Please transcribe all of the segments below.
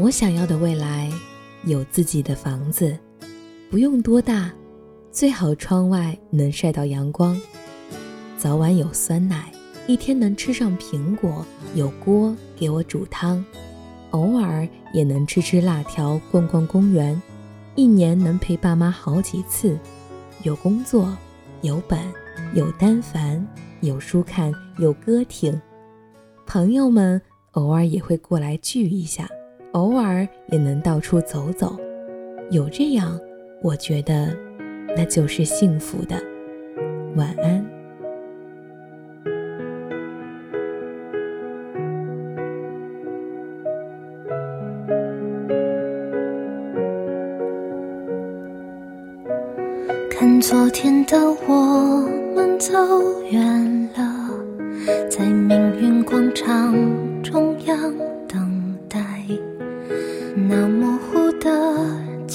我想要的未来，有自己的房子，不用多大，最好窗外能晒到阳光，早晚有酸奶，一天能吃上苹果，有锅给我煮汤，偶尔也能吃吃辣条，逛逛公园，一年能陪爸妈好几次，有工作，有本，有单反，有书看，有歌听，朋友们偶尔也会过来聚一下。偶尔也能到处走走，有这样，我觉得那就是幸福的。晚安。看昨天的我们走远了，在命运广场中央。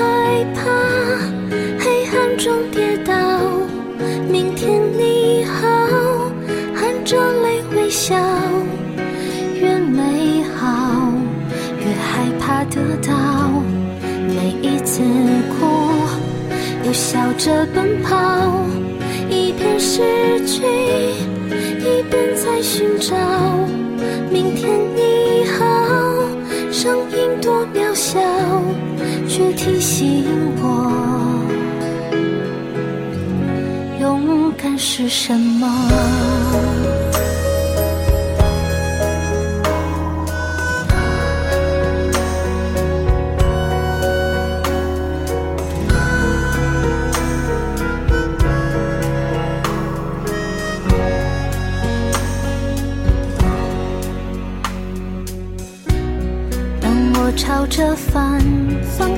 害怕黑暗中跌倒。明天你好，含着泪微笑。越美好，越害怕得到。每一次哭，又笑着奔跑。一边失去，一边在寻找。明天你提醒我，勇敢是什么。当我朝着反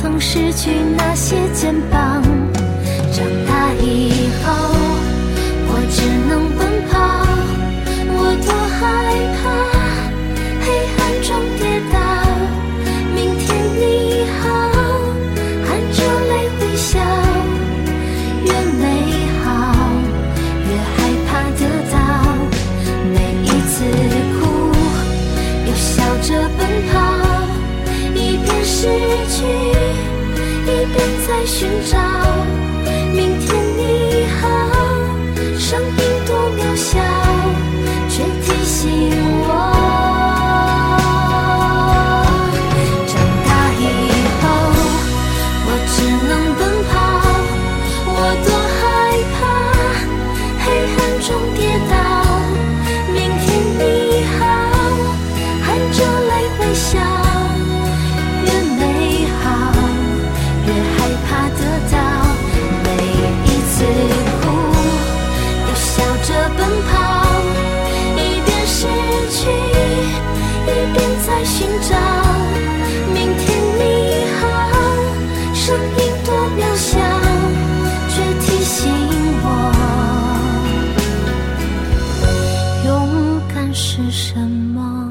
曾失去那些肩膀。长大以后，寻找。寻找明天你好，声音多渺小，却提醒我，勇敢是什么。